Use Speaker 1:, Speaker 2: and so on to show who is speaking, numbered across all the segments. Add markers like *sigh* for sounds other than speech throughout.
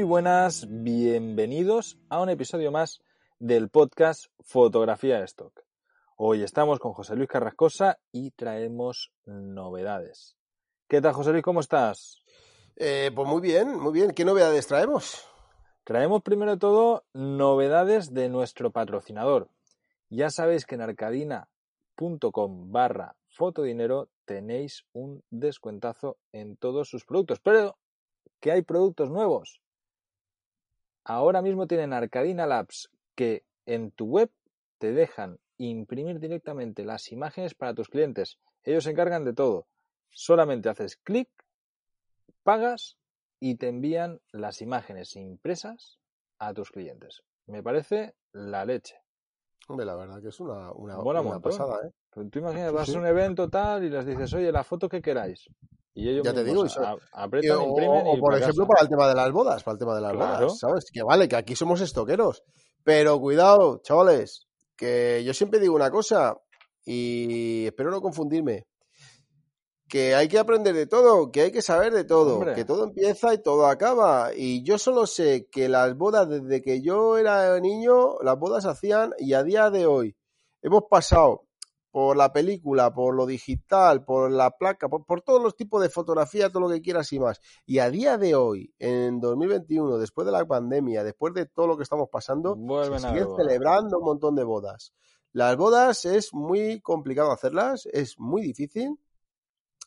Speaker 1: Muy buenas, bienvenidos a un episodio más del podcast Fotografía de Stock. Hoy estamos con José Luis Carrascosa y traemos novedades. ¿Qué tal, José Luis? ¿Cómo estás?
Speaker 2: Eh, pues muy bien, muy bien. ¿Qué novedades traemos?
Speaker 1: Traemos primero de todo novedades de nuestro patrocinador. Ya sabéis que en arcadina.com barra fotodinero tenéis un descuentazo en todos sus productos, pero que hay productos nuevos. Ahora mismo tienen Arcadina Labs que en tu web te dejan imprimir directamente las imágenes para tus clientes. Ellos se encargan de todo. Solamente haces clic, pagas y te envían las imágenes impresas a tus clientes. Me parece la leche.
Speaker 2: Hombre, la verdad que es una, una, pasada, ¿eh?
Speaker 1: Tú imaginas,
Speaker 2: Sí,
Speaker 1: vas
Speaker 2: sí.
Speaker 1: a un evento tal y les dices, oye, la foto que queráis. Y ellos
Speaker 2: Ya te digo, y
Speaker 1: a-
Speaker 2: Y-
Speaker 1: aprietan,
Speaker 2: o, o, por ejemplo, para el tema de las bodas, para el tema de las
Speaker 1: Claro.
Speaker 2: bodas, ¿sabes? Que vale, que aquí somos estoqueros. Pero cuidado, chavales, que yo siempre digo una cosa y espero no confundirme. Que hay que aprender de todo, que hay que saber de todo,
Speaker 1: Hombre.
Speaker 2: que todo empieza y todo acaba. Y yo solo sé que las bodas, desde que yo era niño, las bodas hacían y a día de hoy hemos pasado por la película, por lo digital, por la placa, por, por todos los tipos de fotografía, todo lo que quieras y más. Y a día de hoy, en 2021, después de la pandemia, después de todo lo que estamos pasando,
Speaker 1: Vuelven
Speaker 2: se siguen celebrando un montón de bodas. Las bodas es muy complicado hacerlas, es muy difícil,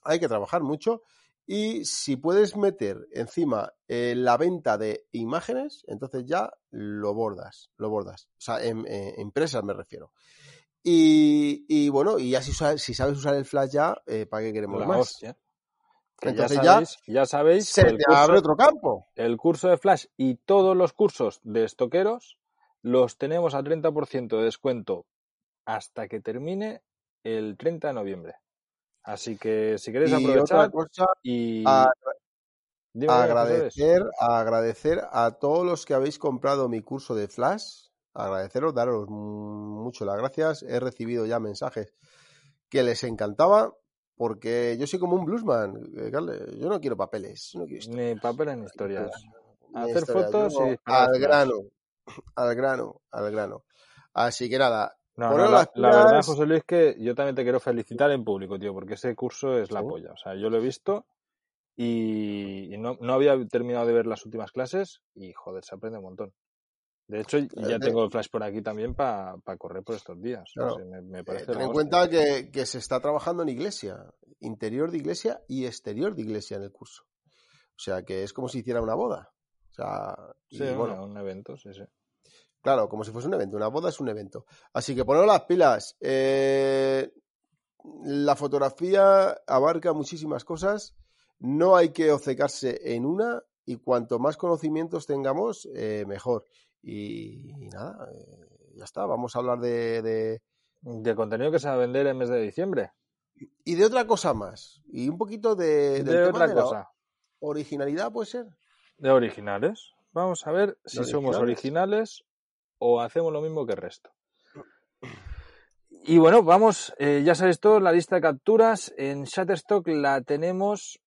Speaker 2: hay que trabajar mucho y si puedes meter encima eh, la venta de imágenes, entonces ya lo bordas, lo bordas. O sea, en, en empresas me refiero. Y, y bueno, y ya si, sabes usar el flash ya, eh, ¿para qué queremos
Speaker 1: La
Speaker 2: más?
Speaker 1: hostia.
Speaker 2: Entonces
Speaker 1: ya sabéis, ya sabéis
Speaker 2: Se
Speaker 1: el
Speaker 2: te
Speaker 1: curso,
Speaker 2: abre otro campo.
Speaker 1: el curso de Flash y todos los cursos de estoqueros los tenemos a 30% de descuento hasta que termine el 30 de noviembre. Así que si queréis
Speaker 2: Y otra
Speaker 1: aprovechar
Speaker 2: cosa,
Speaker 1: y...
Speaker 2: a-
Speaker 1: Dime, dime, José Luis.
Speaker 2: agradecer, agradecer a todos los que habéis comprado mi curso de Flash. Agradeceros, daros mucho las gracias. He recibido ya mensajes que les encantaba porque yo soy como un bluesman. eh, Carles. Yo no quiero papeles. no quiero.
Speaker 1: Ni papel ni historias.
Speaker 2: Ni
Speaker 1: Hacer
Speaker 2: historias,
Speaker 1: fotos y
Speaker 2: al grano, al grano, al grano. Así que nada,
Speaker 1: No,
Speaker 2: Poneros
Speaker 1: no, la, verdad. José Luis, que yo también te quiero felicitar en público, tío, porque ese curso es la
Speaker 2: Sí.
Speaker 1: polla. O sea, yo lo he visto y, y no, no había terminado de ver las últimas clases y, joder, se aprende un montón. De hecho, ya
Speaker 2: Eh,
Speaker 1: tengo el flash por aquí también para correr por estos días. O
Speaker 2: Claro.
Speaker 1: sea, me, me
Speaker 2: Eh, ten en cuenta que, que se está trabajando en iglesia, interior de iglesia y exterior de iglesia en el curso. O sea que es como si hiciera una boda. O sea, y
Speaker 1: Sí,
Speaker 2: bueno,
Speaker 1: bueno, un evento, sí, sí.
Speaker 2: claro, como si fuese un evento. Una boda es un evento. Así que poneros las pilas. Eh, la fotografía abarca muchísimas cosas. No hay que obcecarse en una y cuanto más conocimientos tengamos, eh, mejor. Y, y nada, eh, ya está. Vamos a hablar de- de,
Speaker 1: De contenido que se va a vender en mes de diciembre.
Speaker 2: Y de otra cosa más. Y un poquito de, del
Speaker 1: De
Speaker 2: tema
Speaker 1: otra
Speaker 2: de la
Speaker 1: cosa.
Speaker 2: originalidad, puede ser.
Speaker 1: De originales. Vamos a ver si
Speaker 2: ¿De
Speaker 1: somos
Speaker 2: originales?
Speaker 1: originales o hacemos lo mismo que el resto. Y bueno, vamos, eh, ya sabéis todos, la lista de capturas en Shutterstock la tenemos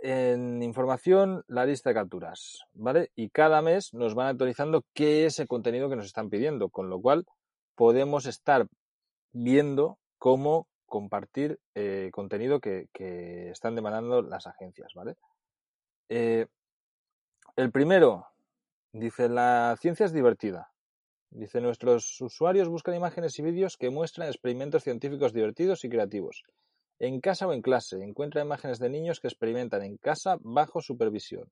Speaker 1: en información, la lista de capturas, ¿vale? Y cada mes nos van actualizando qué es el contenido que nos están pidiendo, con lo cual podemos estar viendo cómo compartir eh, contenido que, están demandando las agencias, ¿vale? Eh, el primero, dice, la ciencia es divertida. Dice, nuestros usuarios buscan imágenes y vídeos que muestran experimentos científicos divertidos y creativos. En casa o en clase, encuentra imágenes de niños que experimentan en casa bajo supervisión.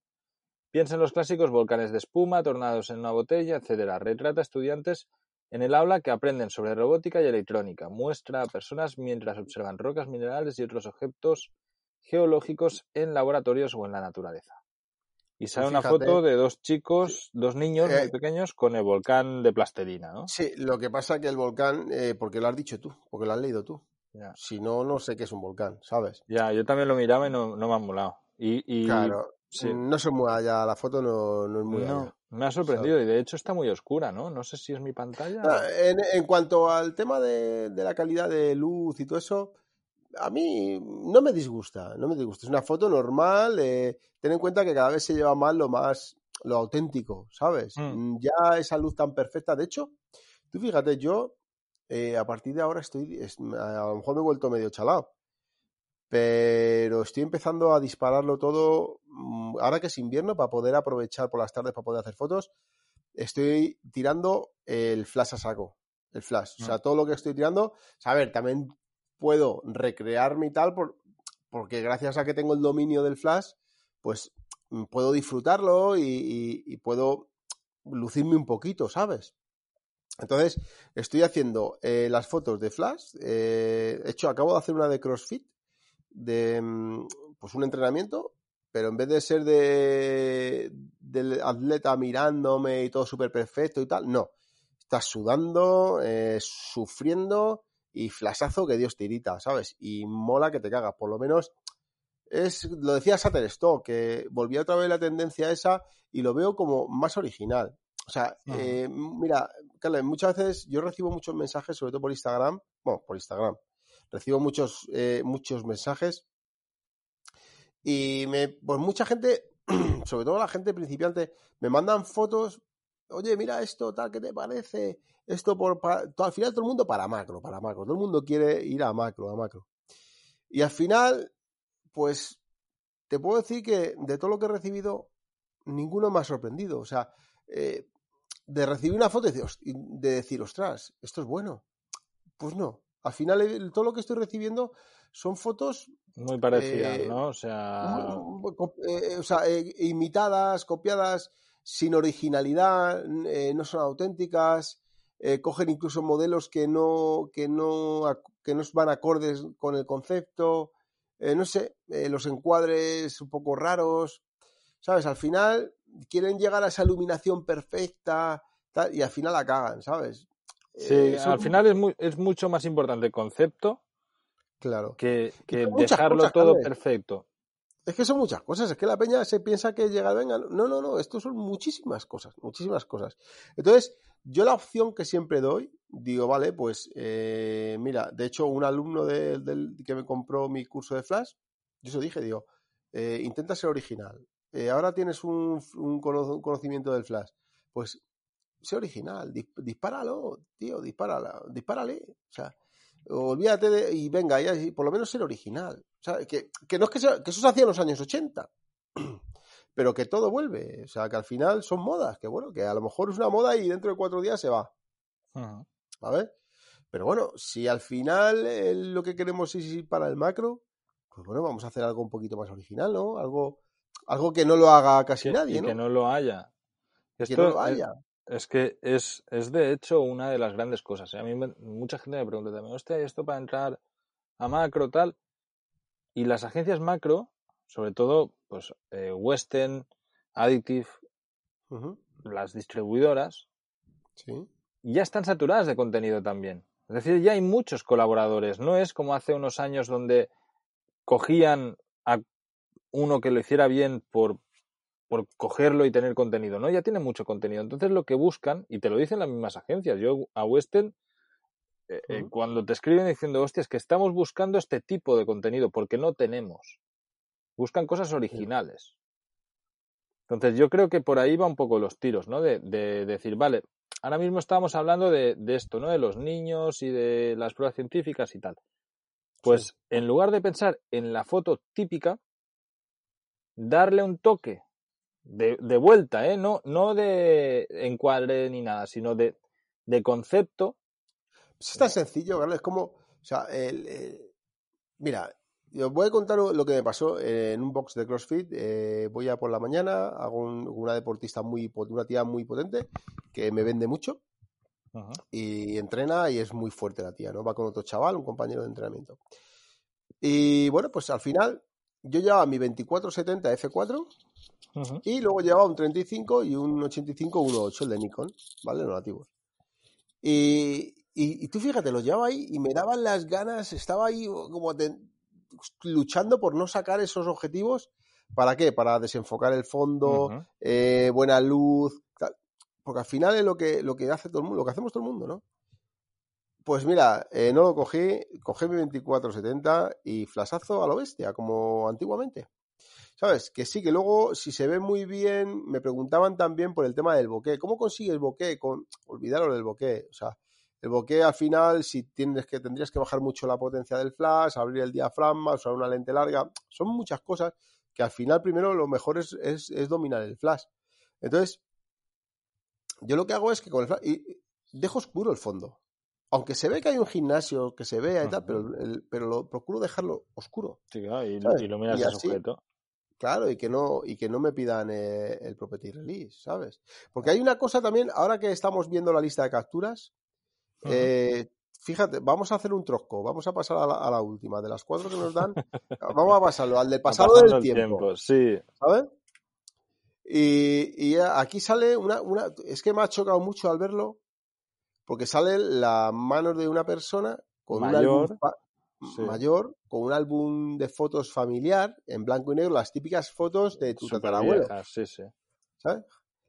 Speaker 1: Piensa en los clásicos volcanes de espuma, tornados en una botella, etc. Retrata estudiantes en el aula que aprenden sobre robótica y electrónica. Muestra a personas mientras observan rocas minerales y otros objetos geológicos en laboratorios o en la naturaleza. Y sale una
Speaker 2: fíjate.
Speaker 1: foto de dos chicos, dos niños
Speaker 2: Eh,
Speaker 1: muy pequeños con el volcán de plastelina, ¿no?
Speaker 2: Sí, lo que pasa que el volcán, eh, porque lo has dicho tú, porque lo has leído tú. Si no, no sé qué es un volcán, ¿sabes?
Speaker 1: Ya, yo también lo miraba y no, no me han molado. Y, y
Speaker 2: claro,
Speaker 1: sí.
Speaker 2: no se muy allá, la foto no, no es muy
Speaker 1: no,
Speaker 2: allá.
Speaker 1: me ha sorprendido y de hecho está muy oscura, ¿no? No sé si es mi pantalla.
Speaker 2: En, en cuanto al tema de, de la calidad de luz y todo eso, a mí no me disgusta, no me disgusta. Es una foto normal, eh, ten en cuenta que cada vez se lleva más lo más, lo auténtico, ¿sabes?
Speaker 1: Mm.
Speaker 2: Ya esa luz tan perfecta. De hecho, tú fíjate, yo eh, a partir de ahora estoy, es- a lo mejor me he vuelto medio chalado, pero estoy empezando a dispararlo todo, mm, ahora que es invierno, para poder aprovechar por las tardes para poder hacer fotos, estoy tirando el flash a saco, el flash. O sea,
Speaker 1: Mm.
Speaker 2: todo lo que estoy tirando, o sea, a ver, también puedo recrearme y tal, por- porque gracias a que tengo el dominio del flash, pues mm, puedo disfrutarlo y, y- y puedo lucirme un poquito, ¿sabes? Entonces, estoy haciendo eh, las fotos de flash. eh, de hecho, acabo de hacer una de CrossFit, de mm, pues un entrenamiento, pero en vez de ser de del atleta mirándome y todo súper perfecto y tal, no. Estás sudando, eh, sufriendo y flashazo que Dios tirita, ¿sabes? Y mola que te cagas. Por lo menos es, lo decía Shutterstock, que volvía otra vez la tendencia esa y lo veo como más original. O sea, eh, mira, Muchas veces yo recibo muchos mensajes, sobre todo por Instagram, bueno, por Instagram, recibo muchos, eh, muchos mensajes y me, pues mucha gente, *clears throat* sobre todo la gente principiante, me mandan fotos, oye, mira esto, tal, ¿qué te parece? Esto por, al final todo el mundo para macro, para macro, todo el mundo quiere ir a macro, a macro. Y al final, pues, te puedo decir que de todo lo que he recibido, ninguno me ha sorprendido. O sea, eh, de recibir una foto y decir, "Host- y de decir, ostras, esto es bueno. Pues no. Al final, todo lo que estoy recibiendo son fotos
Speaker 1: Muy parecidas,
Speaker 2: eh,
Speaker 1: ¿no? O sea,
Speaker 2: eh, o sea, eh, imitadas, copiadas, sin originalidad, no son auténticas, eh, cogen incluso modelos que no, que no, que no van acordes con el concepto, no sé, los encuadres un poco raros, ¿sabes? Al final quieren llegar a esa iluminación perfecta tal, y al final la cagan, ¿sabes?
Speaker 1: sí,
Speaker 2: Eh,
Speaker 1: al final es, muy, es mucho más importante el concepto
Speaker 2: Claro.
Speaker 1: que, dejarlo
Speaker 2: cosas,
Speaker 1: todo perfecto.
Speaker 2: Es que son muchas cosas, es que la peña se piensa que llega, venga, no, no, no, esto son muchísimas cosas, muchísimas cosas. Entonces, yo la opción que siempre doy, digo, vale, pues eh, mira, de hecho, un alumno de- del que me compró mi curso de Flash, yo se dije, digo, eh, intenta ser original. Eh, ahora tienes un, un cono- un conocimiento del Flash, pues sé original, dis- dispáralo, tío, dispárala, dispárale. O sea, olvídate de, y venga, ya, y por lo menos ser original. O sea, que, que no es que, sea- que eso se hacía en los años 80, *clears throat* pero que todo vuelve. O sea, que al final son modas, que bueno, que a lo mejor es una moda y dentro de cuatro días se va,
Speaker 1: Ujú.
Speaker 2: ¿vale? Pero bueno, si al final eh, lo que queremos es ir para el macro, pues bueno, vamos a hacer algo un poquito más original, ¿no? Algo, algo que no lo haga casi
Speaker 1: Que-
Speaker 2: nadie,
Speaker 1: y
Speaker 2: ¿no?
Speaker 1: que no lo haya.
Speaker 2: Que
Speaker 1: Esto
Speaker 2: no lo
Speaker 1: es-
Speaker 2: haya.
Speaker 1: Es que es, es de hecho una de las grandes cosas. ¿eh? A mí me- mucha gente me pregunta también, hostia, ¿y esto para entrar a macro tal? Y las agencias macro, sobre todo, pues eh, Western, Additive, las distribuidoras,
Speaker 2: Sí.
Speaker 1: ya están saturadas de contenido también. Es decir, ya hay muchos colaboradores. No es como hace unos años donde cogían a uno que lo hiciera bien por, por cogerlo y tener contenido. No, ya tiene mucho contenido. Entonces lo que buscan, y te lo dicen las mismas agencias, yo a Western, eh, eh, cuando te escriben diciendo, hostia, es que estamos buscando este tipo de contenido porque no tenemos. Buscan cosas originales. Entonces yo creo que por ahí va un poco los tiros, ¿no? De, de decir, vale, ahora mismo estábamos hablando de, de esto, ¿no? De los niños y de las pruebas científicas y tal. Pues
Speaker 2: Sí.
Speaker 1: en lugar de pensar en la foto típica, darle un toque de, de vuelta, ¿eh? No, no de encuadre ni nada, sino de, de concepto.
Speaker 2: Pues es tan sencillo, Carlos, es como, o sea, el, el- mira, os voy a contar lo que me pasó en un box de CrossFit. eh, voy a por la mañana, hago un- una deportista muy, una tía muy potente que me vende mucho y entrena y es muy fuerte la tía, ¿no? Va con otro chaval, un compañero de entrenamiento. Y bueno, pues al final yo llevaba mi 2470 F4 y luego llevaba un 35 y un 85 1.8, el de Nikon, ¿vale? Los nativos. Y, y, tú fíjate, lo llevaba ahí y me daban las ganas, estaba ahí como luchando por no sacar esos objetivos. ¿Para qué? Para desenfocar el fondo, eh, buena luz, porque al final es lo que, lo que hace todo el mundo, lo que hacemos todo el mundo, ¿no? Pues mira, eh, no lo cogí, cogí mi 2470 y flasazo a lo bestia, como antiguamente. ¿Sabes? Que sí, que luego, si se ve muy bien, me preguntaban también por el tema del bokeh. ¿Cómo consigues bokeh? Con... Olvidaros del bokeh. O sea, el bokeh al final, si tienes que, tendrías que bajar mucho la potencia del flash, abrir el diafragma, usar una lente larga. Son muchas cosas que al final, primero, lo mejor es, es, dominar el flash. Entonces, yo lo que hago es que con el flash. Y dejo oscuro el fondo. Aunque se ve que hay un gimnasio que se vea y tal, pero, pero lo procuro dejarlo oscuro.
Speaker 1: Sí, claro, y, iluminas el sujeto.
Speaker 2: Claro, y que no, y que no me pidan eh, el property release, ¿sabes? Porque hay una cosa también, ahora que estamos viendo la lista de capturas, eh, fíjate, vamos a hacer un trosco, vamos a pasar a la, última, de las cuatro que nos dan, *laughs* vamos a pasarlo, al del pasado del tiempo,
Speaker 1: Sí.
Speaker 2: ¿Sabes? Y, y, aquí sale una, una, es que me ha chocado mucho al verlo, porque sale la mano de una persona con
Speaker 1: Mayor.
Speaker 2: un mayor con un álbum de fotos familiar en blanco y negro, las típicas fotos de tu tatarabuelo.
Speaker 1: Sí, sí.
Speaker 2: ¿Sabes?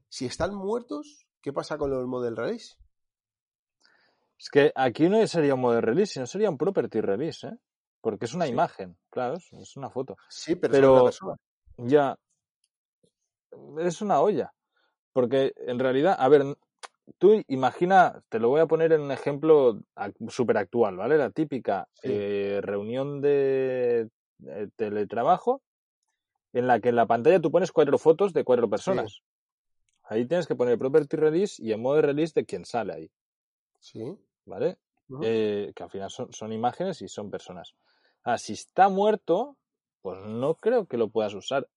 Speaker 2: Si están muertos, ¿qué pasa con los model release?
Speaker 1: Es que aquí no sería un model release, sino sería un property release, ¿eh? Porque es una imagen, claro, es una foto.
Speaker 2: Sí, pero,
Speaker 1: ya es una olla. Porque en realidad, a ver, tú imagina, te lo voy a poner en un ejemplo súper actual, ¿vale? La típica eh, reunión de teletrabajo en la que en la pantalla tú pones cuatro fotos de cuatro personas. Ahí tienes que poner property release y en modo release de quien sale ahí.
Speaker 2: Sí.
Speaker 1: ¿Vale? Eh, que al final son, son, imágenes y son personas. Ah, si está muerto, pues no creo que lo puedas usar.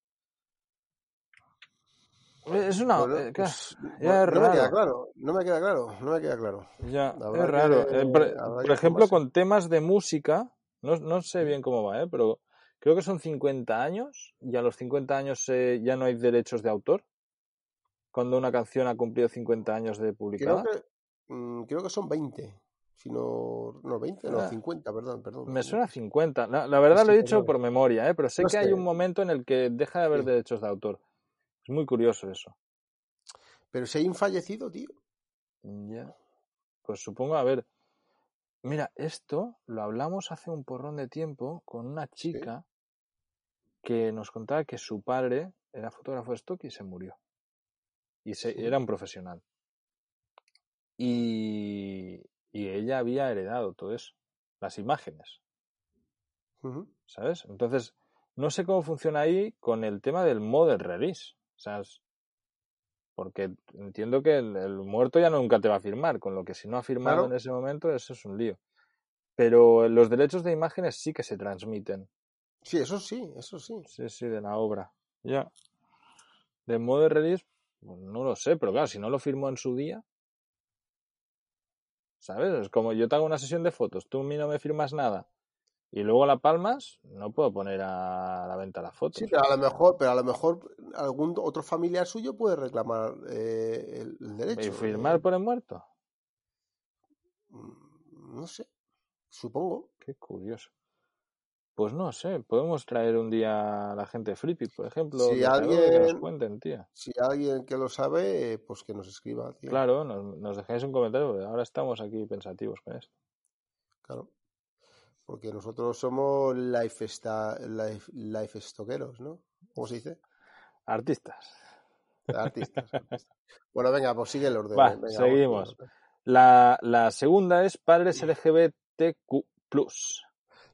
Speaker 1: Es una. Eh, pues, no,
Speaker 2: me queda claro, no me queda claro, no me queda claro.
Speaker 1: Ya, es raro. Eh, por, ejemplo, con temas de música, no, no, sé bien cómo va, ¿eh? pero creo que son 50 años y a los 50 años ya no hay derechos de autor. Cuando una canción ha cumplido 50 años de publicada.
Speaker 2: Creo que, mm, creo que son 20. Si no, no 20, no, 50, perdón, perdón.
Speaker 1: Me suena 50. La, verdad lo he dicho por memoria, ¿eh? pero sé que hay un momento en el que deja de haber derechos de autor. Es muy curioso eso.
Speaker 2: Pero si hay un fallecido, tío.
Speaker 1: Ya. Pues supongo, a ver. Mira, esto lo hablamos hace un porrón de tiempo con una chica que nos contaba que su padre era fotógrafo de stock y se murió. Y se, era un profesional. Y, y, ella había heredado todo eso, las imágenes. ¿Sabes? Entonces, no sé cómo funciona ahí con el tema del model release. O sea, porque entiendo que el, muerto ya nunca te va a firmar, con lo que si no ha firmado en ese momento, eso es un lío. Pero los derechos de imágenes sí que se transmiten.
Speaker 2: Sí, eso sí, eso sí.
Speaker 1: Sí, sí, de la obra. Ya. De modo release, pues no lo sé, pero claro, si no lo firmó en su día, ¿sabes? Es como yo te hago una sesión de fotos, tú a mí no me firmas nada y luego la palmas, no puedo poner a la venta las fotos.
Speaker 2: Sí, pero a lo mejor, pero a lo mejor algún otro familiar suyo puede reclamar eh, el, derecho.
Speaker 1: ¿Y firmar por el muerto?
Speaker 2: Mm, no sé, supongo.
Speaker 1: Qué curioso. Pues no sé, podemos traer un día a la gente Flippy, por ejemplo,
Speaker 2: si alguien,
Speaker 1: que nos cuenten, tía.
Speaker 2: Si alguien que lo sabe, pues que nos escriba.
Speaker 1: Claro, nos, nos dejáis un comentario, ahora estamos aquí pensativos con esto.
Speaker 2: Claro porque nosotros somos life, life, life stockeros, ¿no? ¿Cómo se dice?
Speaker 1: Artistas. *laughs*
Speaker 2: Artistas. Bueno, venga, pues sigue el orden.
Speaker 1: Va, seguimos. La, la, segunda es padres LGBTQ.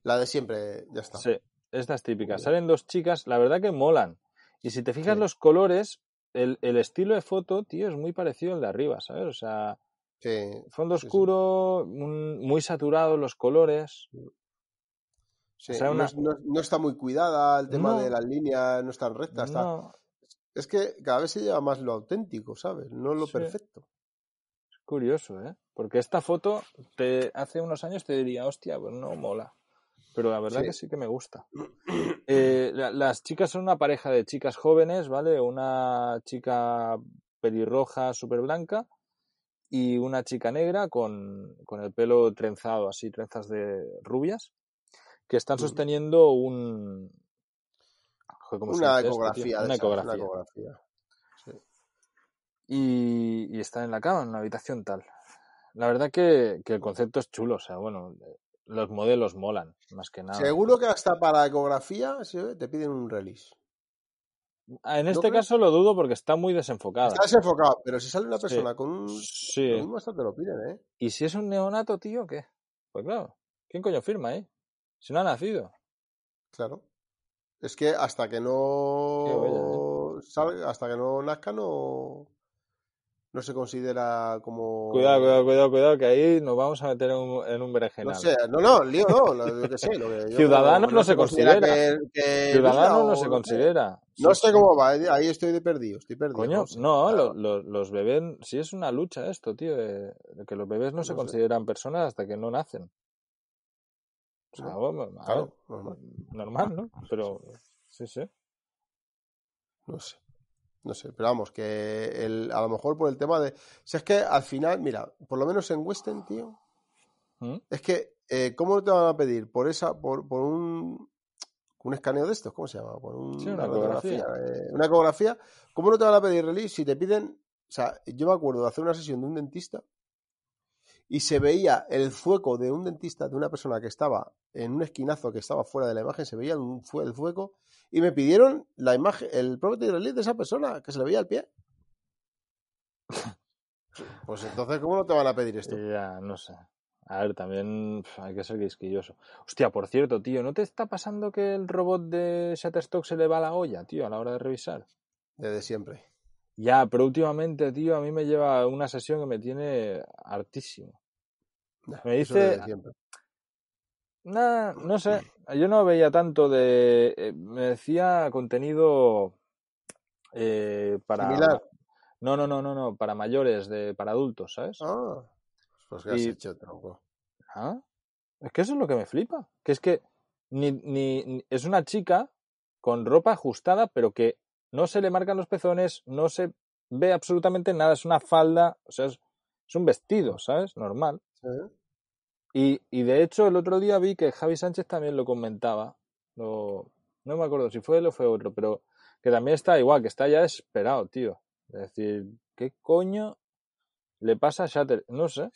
Speaker 2: La de siempre, ya está.
Speaker 1: Sí, estas típicas. Salen dos chicas, la verdad que molan. Y si te fijas los colores, el, el, estilo de foto, tío, es muy parecido al de arriba, ¿sabes? O sea, fondo oscuro, muy saturado los colores
Speaker 2: no, está muy cuidada, el tema de las líneas no están rectas. Es que cada vez se lleva más lo auténtico, ¿sabes? No lo perfecto.
Speaker 1: Es curioso, ¿eh? Porque esta foto te hace unos años te diría, hostia, pues no mola. pero la verdad
Speaker 2: Sí.
Speaker 1: que sí que me gusta. *clears throat* Eh, la- las chicas son una pareja de chicas jóvenes, ¿vale? Una chica pelirroja, súper blanca, y una chica negra con, con el pelo trenzado, así, trenzas de rubias, que están sosteniendo un... Joder, ¿cómo se
Speaker 2: Una ecografía.
Speaker 1: Una ecografía.
Speaker 2: Una ecografía. Sí.
Speaker 1: y, y está en la cama, en una habitación tal. La verdad que, que el concepto es chulo, o sea, bueno, los modelos molan, más que nada.
Speaker 2: Seguro que hasta para ecografía te piden un release.
Speaker 1: Ah, En
Speaker 2: ¿No
Speaker 1: este caso lo dudo porque está muy desenfocada.
Speaker 2: Está desenfocado, pero si sale una
Speaker 1: Sí.
Speaker 2: persona con un.
Speaker 1: Sí.
Speaker 2: Lo mismo hasta te lo piden, ¿eh?
Speaker 1: ¿Y si es un neonato, tío, qué? Pues claro, ¿quién coño firma ahí? Si no ha nacido.
Speaker 2: Claro. Es que hasta que
Speaker 1: Qué
Speaker 2: no salga, hasta que no nazca, no, no se considera como.
Speaker 1: Cuidado, cuidado, cuidado, cuidado, que ahí nos vamos a meter en un, en un
Speaker 2: No
Speaker 1: berenjenal.
Speaker 2: sé, no, no, lío no, lo, que sé. Lo que yo-
Speaker 1: Ciudadano no se considera.
Speaker 2: que- que
Speaker 1: Ciudadano
Speaker 2: vida
Speaker 1: no se
Speaker 2: sé.
Speaker 1: considera.
Speaker 2: No sé cómo va, eh, ahí estoy de perdido, estoy perdido.
Speaker 1: Coño,
Speaker 2: sé.
Speaker 1: no,
Speaker 2: Claro.
Speaker 1: lo- lo- los bebés, sí es una lucha esto, tío, de, de que los bebés no, se
Speaker 2: No sé.
Speaker 1: consideran personas hasta que no nacen. O sea,
Speaker 2: No,
Speaker 1: bueno, a ver,
Speaker 2: Claro, normal.
Speaker 1: normal, ¿no? Pero, sí, sí.
Speaker 2: No sé. No sé, pero vamos, que el, a lo mejor por el tema de. Si es que al final, mira, por lo menos en Western, tío,
Speaker 1: ¿Mm?
Speaker 2: es que, eh, ¿cómo te van a pedir? Por esa, por, por un, un escaneo de estos, ¿cómo se llama? Por un-
Speaker 1: Sí, una ecografía.
Speaker 2: eh, una ecografía. ¿Cómo no te van a pedir release si te piden? O sea, yo me acuerdo de hacer una sesión de un dentista y se veía el zueco de un dentista, de una persona que estaba en un esquinazo que estaba fuera de la imagen, se veía un fue- el zueco y me pidieron la imagen, el property release de esa persona, que se le veía el pie. *laughs* Pues entonces, ¿cómo no te van a pedir esto?
Speaker 1: Ya, no sé. A ver, también hay que ser quisquilloso. Hostia, por cierto, tío, ¿no te está pasando que el robot de Shutterstock se le va la olla, tío, a la hora de revisar?
Speaker 2: Desde siempre.
Speaker 1: Ya, pero últimamente, tío, a mí me lleva una sesión que me tiene hartísimo. Me dice-. Nah, no sé, *clears throat* yo no veía tanto de... eh, me decía contenido eh, para...
Speaker 2: Similar.
Speaker 1: No, no, no, no, no, para mayores, de, para adultos, ¿sabes?
Speaker 2: Ah, pues que has
Speaker 1: Y-
Speaker 2: hecho, tronco.
Speaker 1: Ah, Es que eso es lo que me flipa. Que es que ni, ni, ni- es una chica con ropa ajustada, pero que no se le marcan los pezones, no se ve absolutamente nada. Es una falda, o sea, es, es un vestido, ¿sabes? Normal. Y, y de hecho, el otro día vi que Javi Sánchez también lo comentaba. Lo, no me acuerdo si fue él o fue otro, pero que también está igual, que está ya desesperado, tío. Es decir, ¿qué coño le pasa a Shatter? No sé.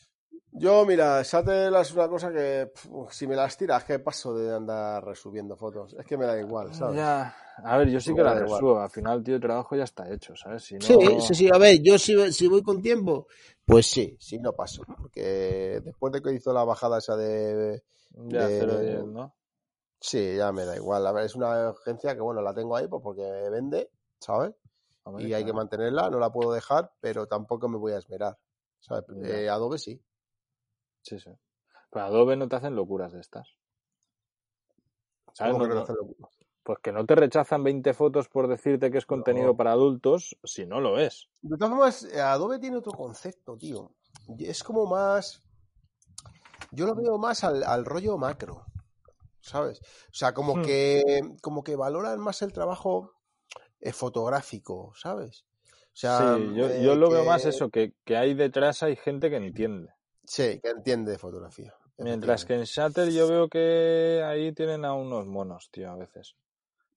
Speaker 2: Yo, mira, Shuttle es una cosa que pf, si me las tiras, que paso de andar resubiendo fotos. Es que me da igual, ¿sabes?
Speaker 1: Ya, a ver, yo sí que
Speaker 2: Me
Speaker 1: la
Speaker 2: igual.
Speaker 1: resubo. Al final, tío, el trabajo ya está hecho, ¿sabes? Si no...
Speaker 3: Sí, sí, sí. A ver, yo si, si voy con tiempo,
Speaker 2: Pues sí, sí, no paso. Porque después de que hizo la bajada esa de.
Speaker 1: Ya,
Speaker 2: de-
Speaker 1: 0-10, ¿no?
Speaker 2: Sí, ya me da igual. A ver, es una agencia que, bueno, la tengo ahí pues porque vende, ¿sabes?
Speaker 1: Hombre,
Speaker 2: Y hay que mantenerla, no la puedo dejar, pero tampoco me voy a esmerar. ¿sabes? Eh, Adobe sí.
Speaker 1: Sí, sí. Pero Adobe no te hacen locuras de estas. ¿Sabes?
Speaker 2: ¿Cómo
Speaker 1: No-
Speaker 2: que no
Speaker 1: no-
Speaker 2: hacen locura?
Speaker 1: pues que no te rechazan 20 fotos por decirte que es contenido para adultos si no lo es.
Speaker 2: De todas formas, eh, Adobe tiene otro concepto, tío. Es como más. Yo lo veo más al, al rollo macro. ¿Sabes? O sea, como
Speaker 1: Hmm.
Speaker 2: que. Como que valoran más el trabajo eh, fotográfico, ¿sabes? O sea,
Speaker 1: sí, yo,
Speaker 2: eh,
Speaker 1: yo lo veo más eso, que, que hay detrás hay gente que entiende.
Speaker 2: Sí, que entiende de fotografía.
Speaker 1: Mientras que en. Shutter yo veo que ahí tienen a unos monos, tío, a veces.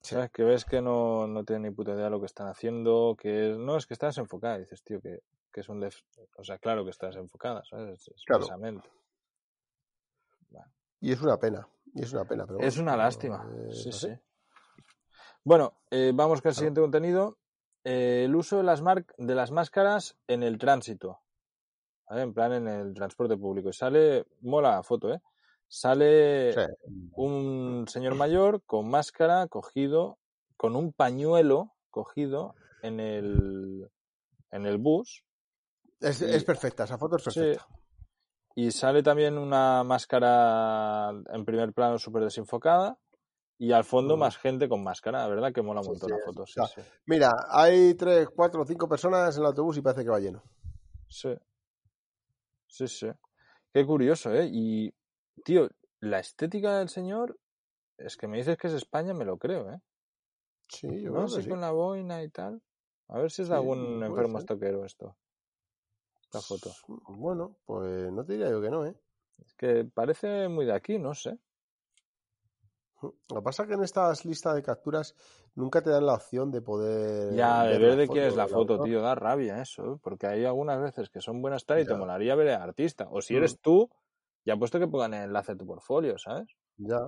Speaker 2: Sí.
Speaker 1: ¿Sabes? Que ves que no, no tienen ni puta idea de lo que están haciendo, que no, es que estás enfocada. Dices, tío, que, que es un... def- O sea, claro que estás enfocada, ¿sabes?
Speaker 2: Claro. Y es una pena. Y es una pena. Pero
Speaker 1: Es
Speaker 2: bueno,
Speaker 1: una lástima.
Speaker 2: eh,
Speaker 1: Sí, sí. Bueno, eh, vamos con el
Speaker 2: Claro.
Speaker 1: siguiente contenido. Eh, el uso de las, mar- de las máscaras en el tránsito. ¿Vale? En plan, en el transporte público. Y sale, mola la foto, ¿eh? Sale
Speaker 2: Sí.
Speaker 1: un señor mayor con máscara cogido, con un pañuelo cogido en el, en el bus.
Speaker 2: Es,
Speaker 1: Y-
Speaker 2: es perfecta, esa foto es
Speaker 1: Sí.
Speaker 2: perfecta.
Speaker 1: Y sale también una máscara en primer plano súper desenfocada. Y al fondo
Speaker 2: Mm.
Speaker 1: más gente con máscara, la verdad que mola un
Speaker 2: Sí,
Speaker 1: montón
Speaker 2: sí,
Speaker 1: la foto. Sí, sí.
Speaker 2: Mira, hay tres, cuatro, cinco personas en el autobús y parece que va lleno.
Speaker 1: Sí. Sí, sí. Qué curioso, ¿eh? Y, tío, la estética del señor es que me dices que es España, me lo creo, ¿eh?
Speaker 2: Sí, yo
Speaker 1: ¿No?
Speaker 2: creo que
Speaker 1: Sí, con la boina y tal. A ver si es de
Speaker 2: Sí,
Speaker 1: algún enfermo
Speaker 2: ser.
Speaker 1: estoquero esto. Esta foto.
Speaker 2: Bueno, pues no te diría yo que no, ¿eh?
Speaker 1: Es que parece muy de aquí, no sé.
Speaker 2: Lo que pasa es que en estas listas de capturas nunca te dan la opción de poder.
Speaker 1: Ya, de
Speaker 2: ver
Speaker 1: de quién es la foto,
Speaker 2: autor.
Speaker 1: tío, da rabia eso, ¿eh? porque hay algunas veces que son buenas tal y te
Speaker 2: Ya.
Speaker 1: molaría ver al artista. O si
Speaker 2: Mm.
Speaker 1: eres tú, ya puesto que pongan el enlace a tu portfolio, ¿sabes?
Speaker 2: Ya.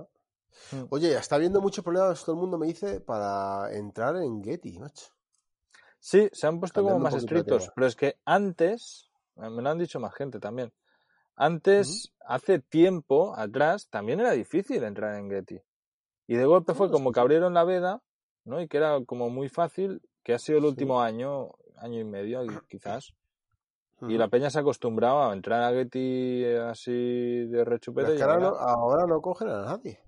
Speaker 1: Mm.
Speaker 2: Oye, está habiendo muchos problemas, todo el mundo me dice, para entrar en Getty, macho.
Speaker 1: Sí, se han puesto como
Speaker 2: Cambiando
Speaker 1: más estrictos, pero es que antes, eh, me lo han dicho más gente también, antes, hace tiempo atrás, también era difícil entrar en Getty. Y de golpe fue como que abrieron la veda, ¿no? Y que era como muy fácil, que ha sido el
Speaker 2: Sí.
Speaker 1: último año, año y medio *clears throat* quizás. Y la peña se acostumbraba a entrar a Getty así de rechupete
Speaker 2: es
Speaker 1: y
Speaker 2: que ahora,
Speaker 1: ahora
Speaker 2: no, ahora no cogen a nadie.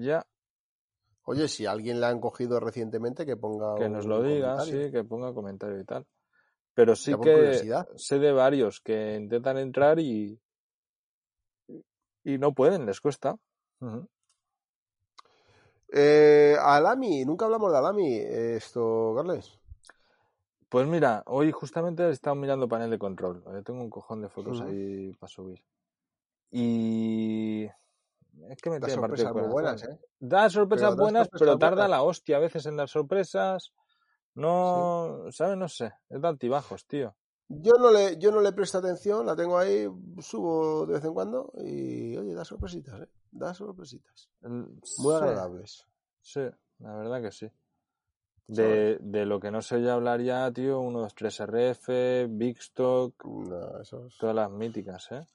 Speaker 1: ya,
Speaker 2: Oye, si alguien le han cogido recientemente, que ponga
Speaker 1: que nos lo diga,
Speaker 2: comentario.
Speaker 1: sí, que ponga comentario y tal. Pero sí que
Speaker 2: curiosidad.
Speaker 1: sé de varios que intentan entrar y, y no pueden, les cuesta.
Speaker 2: Eh, Alami, nunca hablamos de Alami, esto, Carles.
Speaker 1: Pues mira, hoy justamente he estado mirando panel de control. Tengo un cojón de fotos ahí para subir. Y es que me
Speaker 2: Da sorpresas muy buenas,
Speaker 1: corazón.
Speaker 2: ¿eh?
Speaker 1: Da sorpresas
Speaker 2: Pero
Speaker 1: buenas,
Speaker 2: sorpresas
Speaker 1: pero tarda
Speaker 2: buenas.
Speaker 1: la hostia a veces en dar sorpresas. No, ¿sabes? No sé. Es de altibajos, tío.
Speaker 2: Yo no le, yo no le presto atención, la tengo ahí, subo de vez en cuando y, oye, da sorpresitas, ¿eh? Da sorpresitas.
Speaker 1: Mm,
Speaker 2: Muy
Speaker 1: sí,
Speaker 2: agradables.
Speaker 1: Sí, la verdad que sí. De, de lo que no se oye hablar ya, tío, 123RF, Big Stock,
Speaker 2: No, esos...
Speaker 1: todas las míticas, ¿eh?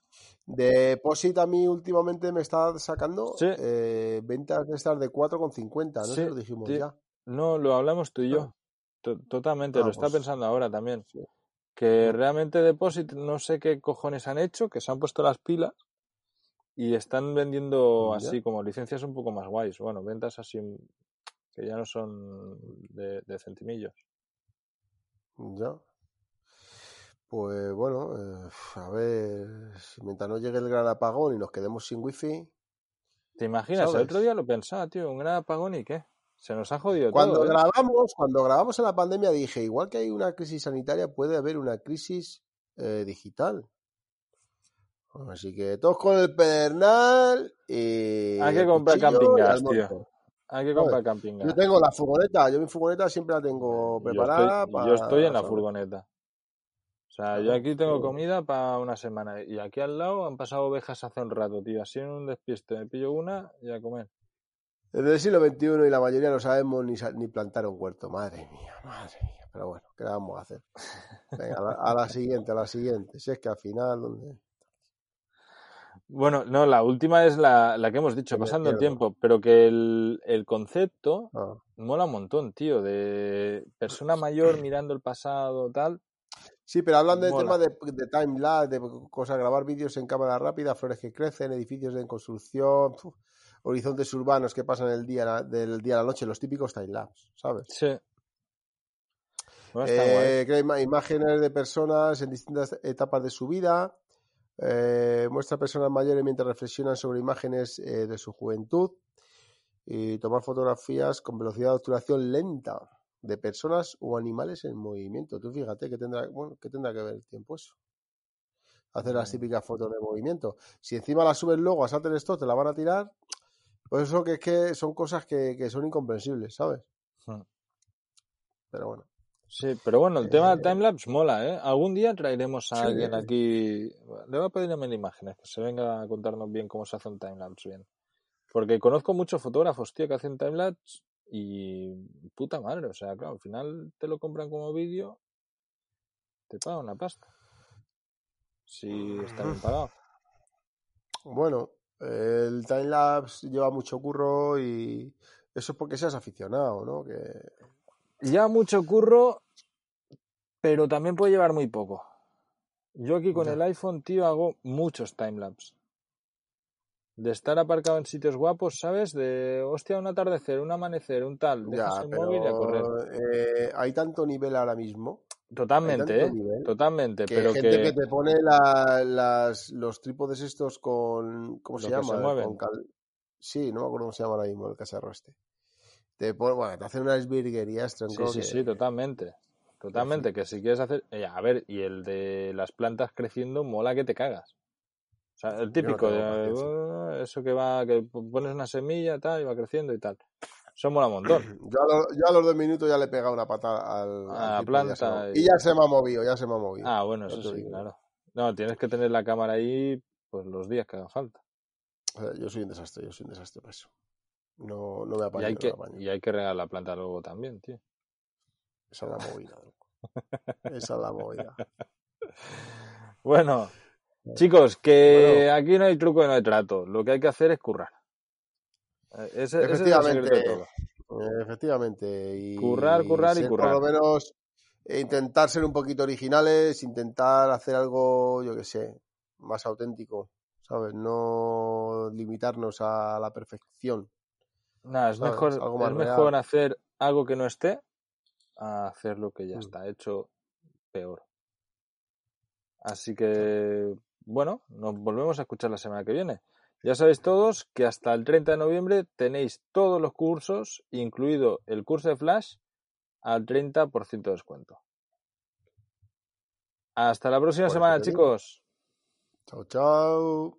Speaker 2: De Posit a mí últimamente me está sacando
Speaker 1: Sí.
Speaker 2: eh, ventas de estas de 4,50, no
Speaker 1: Sí,
Speaker 2: lo dijimos ya.
Speaker 1: No, lo hablamos tú y yo.
Speaker 2: Ah.
Speaker 1: To- Totalmente,
Speaker 2: Ah,
Speaker 1: lo está
Speaker 2: pues-
Speaker 1: pensando ahora también.
Speaker 2: Sí.
Speaker 1: Que realmente Deposit no sé qué cojones han hecho, que se han puesto las pilas y están vendiendo
Speaker 2: Ya.
Speaker 1: así como licencias un poco más guays. Bueno, ventas así que ya no son de, de centimillos.
Speaker 2: Ya. Pues bueno, eh, a ver, mientras no llegue el gran apagón y nos quedemos sin wifi.
Speaker 1: ¿Te imaginas? El otro día lo pensaba, tío, un gran apagón y qué. Se nos ha jodido
Speaker 2: Cuando
Speaker 1: todo. ¿eh?
Speaker 2: grabamos, cuando grabamos en la pandemia dije, igual que hay una crisis sanitaria, puede haber una crisis eh, digital. Así que todos con el pedernal y
Speaker 1: Hay que comprar camping gas, tío. Hay que comprar camping gas.
Speaker 2: Yo tengo la furgoneta, yo mi furgoneta siempre la tengo
Speaker 1: Yo
Speaker 2: preparada.
Speaker 1: estoy,
Speaker 2: para,
Speaker 1: yo estoy en la furgoneta. O sea, yo aquí tengo comida para una semana. Y aquí al lado han pasado ovejas hace un rato, tío. Así en un despiste me pillo una y a comer.
Speaker 2: Desde el siglo XXI y la mayoría no sabemos ni, ni plantar un huerto. Madre mía, madre mía. Pero bueno, ¿qué le vamos a hacer? *laughs* Venga, a la, a la siguiente, a la siguiente. Si es que al final, ¿dónde?
Speaker 1: Bueno, no, la última es la, la que hemos dicho, pasando el tiempo. Pero que el, el concepto
Speaker 2: Ah.
Speaker 1: mola un montón, tío. De persona mayor mirando el pasado, tal.
Speaker 2: Sí, pero hablan del tema de, de time lapse, de cosas, grabar vídeos en cámara rápida, flores que crecen, edificios en construcción, horizontes urbanos que pasan el día, del día a la noche, los típicos time lapse, ¿sabes?
Speaker 1: Sí. Bueno.
Speaker 2: Eh, crea imágenes de personas en distintas etapas de su vida, eh, muestra personas mayores mientras reflexionan sobre imágenes eh, de su juventud y tomar fotografías con velocidad de obturación lenta de personas o animales en movimiento. Tú fíjate que tendrá, bueno, que tendrá que ver el tiempo eso. Hacer las típicas fotos de movimiento. Si encima las subes luego a Shutterstock te la van a tirar, pues eso que es que son cosas que, que son incomprensibles, ¿sabes?
Speaker 1: Hmm.
Speaker 2: Pero bueno.
Speaker 1: Sí, pero bueno, el tema del
Speaker 2: Eh,
Speaker 1: timelapse mola, ¿eh? Algún día traeremos a
Speaker 2: Sí.
Speaker 1: alguien aquí. Le voy a pedir a Mel imágenes, que se venga a contarnos bien cómo se hace un timelapse bien. Porque conozco muchos fotógrafos, tío, que hacen timelapse y puta madre, o sea, claro, al final te lo compran como vídeo, te pagan una pasta. Si está bien pagado.
Speaker 2: Bueno, el timelapse lleva mucho curro y eso es porque seas aficionado, ¿no? Que
Speaker 1: Ya mucho curro, pero también puede llevar muy poco. Yo aquí con
Speaker 2: Ya.
Speaker 1: el iPhone, tío, hago muchos timelapse. De estar aparcado en sitios guapos, ¿sabes? De, hostia, un atardecer, un amanecer, un tal. Dejas
Speaker 2: ya,
Speaker 1: el móvil y a correr.
Speaker 2: pero eh, hay tanto nivel ahora mismo,
Speaker 1: Totalmente, ¿eh?
Speaker 2: nivel
Speaker 1: Totalmente,
Speaker 2: que
Speaker 1: pero
Speaker 2: gente
Speaker 1: que...
Speaker 2: que te pone la- las, los trípodes estos con, ¿cómo se llama? Con cal- Sí, no me acuerdo cómo se llama ahora mismo el cacharro este. Te, pon- bueno, te hacen unas virguerías,
Speaker 1: Sí,
Speaker 2: tronco,
Speaker 1: sí,
Speaker 2: que-
Speaker 1: sí, totalmente. Totalmente, que si quieres hacer... eh, a ver, y el de las plantas creciendo mola que te cagas. O sea, el típico de eso que va, que pones una semilla tal y va creciendo y tal. Eso mola un montón. *clears throat*
Speaker 2: Yo a, los, yo a los dos minutos ya le he pegado una patada al,
Speaker 1: A la
Speaker 2: y ya
Speaker 1: planta
Speaker 2: y...
Speaker 1: y-
Speaker 2: ya se me ha movido, ya se me ha movido.
Speaker 1: Ah, bueno, eso sí,
Speaker 2: digo.
Speaker 1: claro. No, tienes que tener la cámara ahí pues los días que haga falta.
Speaker 2: Sea, yo soy un desastre, yo soy un desastre para eso. No, no me
Speaker 1: Y
Speaker 2: apaño,
Speaker 1: hay,
Speaker 2: no
Speaker 1: que, y hay que regar la planta luego también, tío.
Speaker 2: Esa es la movida. *laughs* Esa es la movida.
Speaker 1: Bueno, chicos, que
Speaker 2: Bueno.
Speaker 1: aquí no hay truco y no hay trato. Lo que hay que hacer es currar. Eh, Ese, ese es el
Speaker 2: Efectivamente. Efectivamente. Y
Speaker 1: Currar, currar y currar.
Speaker 2: Por lo menos intentar ser un poquito originales, intentar hacer algo, yo que sé, más auténtico, ¿sabes? No limitarnos a la perfección.
Speaker 1: Nada, es
Speaker 2: ¿sabes?
Speaker 1: mejor,
Speaker 2: Algo
Speaker 1: es mejor hacer algo que no esté a hacer lo que ya
Speaker 2: Mm.
Speaker 1: está hecho peor. Así que, bueno, nos volvemos a escuchar la semana que viene. Ya sabéis todos que hasta el 30 de noviembre tenéis todos los cursos, incluido el curso de Flash, al 30% de descuento. Hasta la próxima
Speaker 2: Por eso
Speaker 1: semana, chicos.
Speaker 2: Chao, chao.